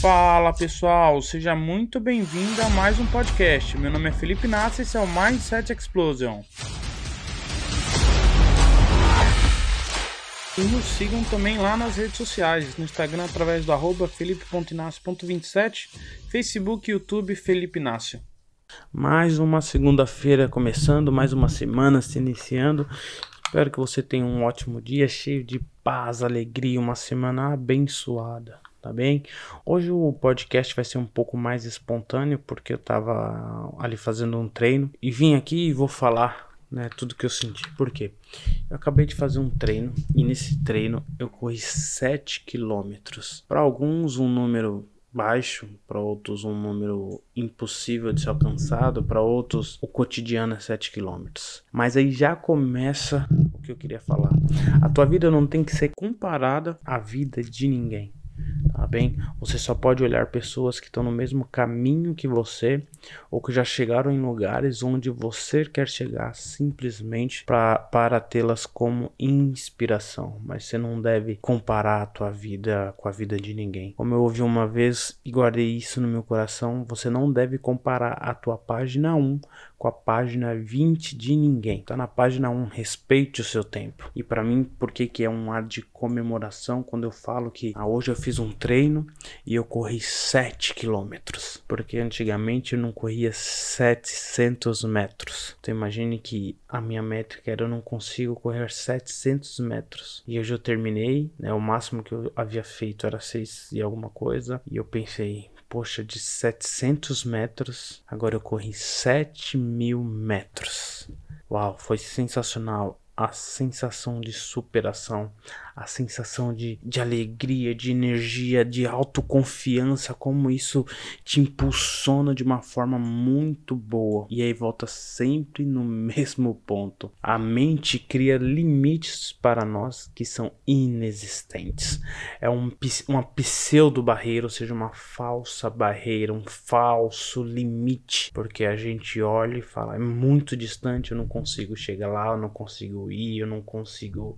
Fala pessoal, seja muito bem-vindo a mais um podcast. Meu nome é Felipe Nassi e esse é o Mindset Explosion. E nos sigam também lá nas redes sociais, no Instagram através do arroba felipe.inácio.27, Facebook YouTube Felipe Inácio. Mais uma segunda-feira começando, mais uma semana se iniciando. Espero que você tenha um ótimo dia, cheio de paz, alegria, uma semana abençoada tá bem? Hoje o podcast vai ser um pouco mais espontâneo porque eu tava ali fazendo um treino e vim aqui e vou falar, né, tudo que eu senti. Por quê? Eu acabei de fazer um treino e nesse treino eu corri 7 quilômetros. Para alguns um número baixo, para outros um número impossível de ser alcançado, para outros o cotidiano é 7 km. Mas aí já começa o que eu queria falar. A tua vida não tem que ser comparada à vida de ninguém bem? Você só pode olhar pessoas que estão no mesmo caminho que você ou que já chegaram em lugares onde você quer chegar simplesmente pra, para tê-las como inspiração, mas você não deve comparar a tua vida com a vida de ninguém. Como eu ouvi uma vez e guardei isso no meu coração, você não deve comparar a tua página 1 com a página 20 de ninguém. Tá na página 1, respeite o seu tempo. E para mim, por que que é um ar de comemoração quando eu falo que ah, hoje eu fiz um treino e eu corri 7 quilômetros? Porque antigamente eu não corria 700 metros. Então imagine que a minha métrica era eu não consigo correr 700 metros. E eu terminei, né, o máximo que eu havia feito era 6 e alguma coisa. E eu pensei, poxa, de 700 metros, agora eu corri 7 mil metros. Uau, foi sensacional a sensação de superação, a sensação de, de alegria, de energia, de autoconfiança, como isso te impulsiona de uma forma muito boa. E aí volta sempre no mesmo ponto. A mente cria limites para nós que são inexistentes. É um, uma pseudo-barreira, ou seja, uma falsa barreira, um falso limite. Porque a gente olha e fala, é muito distante, eu não consigo chegar lá, eu não consigo eu não consigo,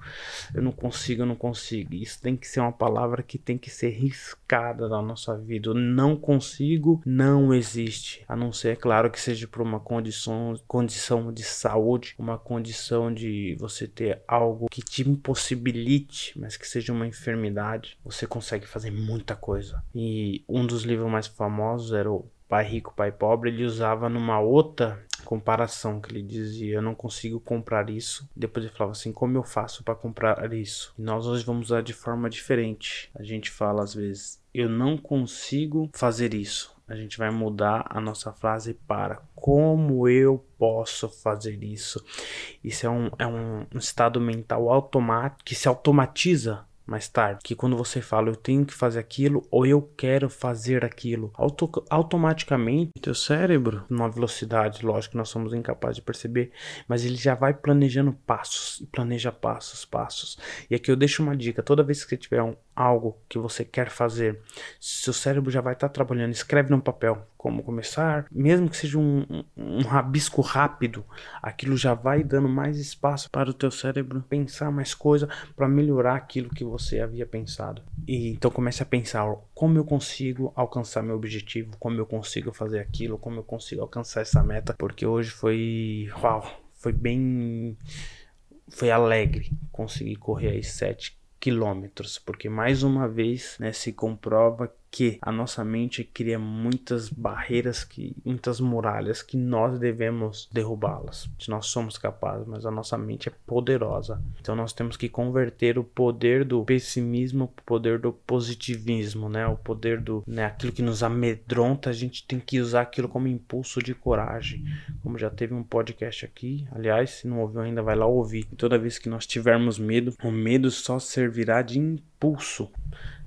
eu não consigo, não consigo. Isso tem que ser uma palavra que tem que ser riscada da nossa vida. Eu não consigo, não existe. A não ser, é claro, que seja por uma condição, condição de saúde, uma condição de você ter algo que te impossibilite, mas que seja uma enfermidade. Você consegue fazer muita coisa. E um dos livros mais famosos era o Pai Rico, Pai Pobre. Ele usava numa outra comparação que ele dizia: Eu não consigo comprar isso. Depois ele falava assim: Como eu faço para comprar isso? E nós hoje vamos usar de forma diferente. A gente fala às vezes: Eu não consigo fazer isso. A gente vai mudar a nossa frase para como eu posso fazer isso. Isso é um, é um estado mental automático que se automatiza mais tarde, que quando você fala eu tenho que fazer aquilo ou eu quero fazer aquilo, auto automaticamente teu cérebro, numa velocidade, lógico nós somos incapazes de perceber, mas ele já vai planejando passos, planeja passos, passos. E aqui eu deixo uma dica, toda vez que você tiver um, algo que você quer fazer, seu cérebro já vai estar tá trabalhando, escreve no papel como começar, mesmo que seja um, um, um, rabisco rápido, aquilo já vai dando mais espaço para o teu cérebro pensar mais coisa para melhorar aquilo que você havia pensado. E então comece a pensar como eu consigo alcançar meu objetivo, como eu consigo fazer aquilo, como eu consigo alcançar essa meta, porque hoje foi, uau, foi bem foi alegre conseguir correr aí 7 quilômetros, porque mais uma vez né, se comprova que a nossa mente cria muitas barreiras, que, muitas muralhas que nós devemos derrubá-las. Nós somos capazes, mas a nossa mente é poderosa. Então nós temos que converter o poder do pessimismo para o poder do positivismo, né? O poder do, né, aquilo que nos amedronta, a gente tem que usar aquilo como impulso de coragem. Como já teve um podcast aqui, aliás, se não ouviu ainda, vai lá ouvir. E toda vez que nós tivermos medo, o medo só servirá de impulso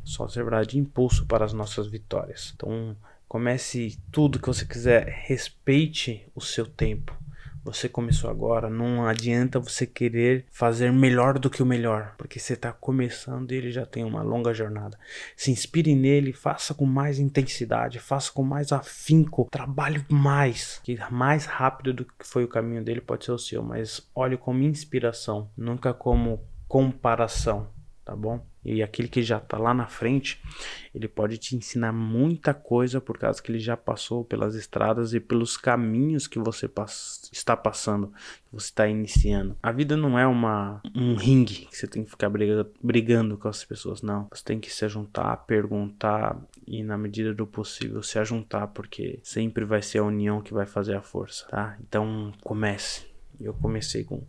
só servirá de impulso para as nossas vitórias. Então, comece tudo que você quiser, respeite o seu tempo. Você começou agora, não adianta você querer fazer melhor do que o melhor, porque você está começando e ele já tem uma longa jornada. Se inspire nele, faça com mais intensidade, faça com mais afinco, trabalhe mais, que mais rápido do que foi o caminho dele pode ser o seu, mas olhe como inspiração, nunca como comparação tá bom? E aquele que já está lá na frente, ele pode te ensinar muita coisa por causa que ele já passou pelas estradas e pelos caminhos que você pass está passando, que você está iniciando. A vida não é uma um ringue que você tem que ficar briga brigando com as pessoas, não. Você tem que se juntar, perguntar e na medida do possível se ajuntar, porque sempre vai ser a união que vai fazer a força, tá? Então comece. Eu comecei com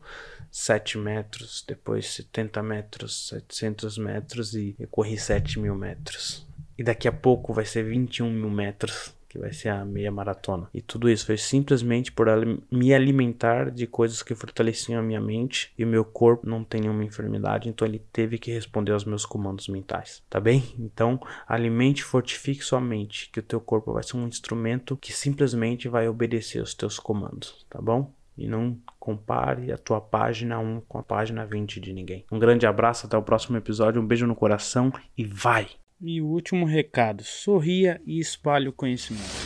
7 metros, depois 70 metros, 700 metros e eu corri 7 mil metros. E daqui a pouco vai ser 21 mil metros, que vai ser a meia maratona. E tudo isso foi simplesmente por me alimentar de coisas que fortaleciam a minha mente e o meu corpo não tem nenhuma enfermidade, então ele teve que responder aos meus comandos mentais, tá bem? Então, alimente fortifique sua mente, que o teu corpo vai ser um instrumento que simplesmente vai obedecer aos teus comandos, tá bom? e não compare a tua página 1 com a página 20 de ninguém. Um grande abraço, até o próximo episódio, um beijo no coração e vai! E o último recado: sorria e espalhe o conhecimento.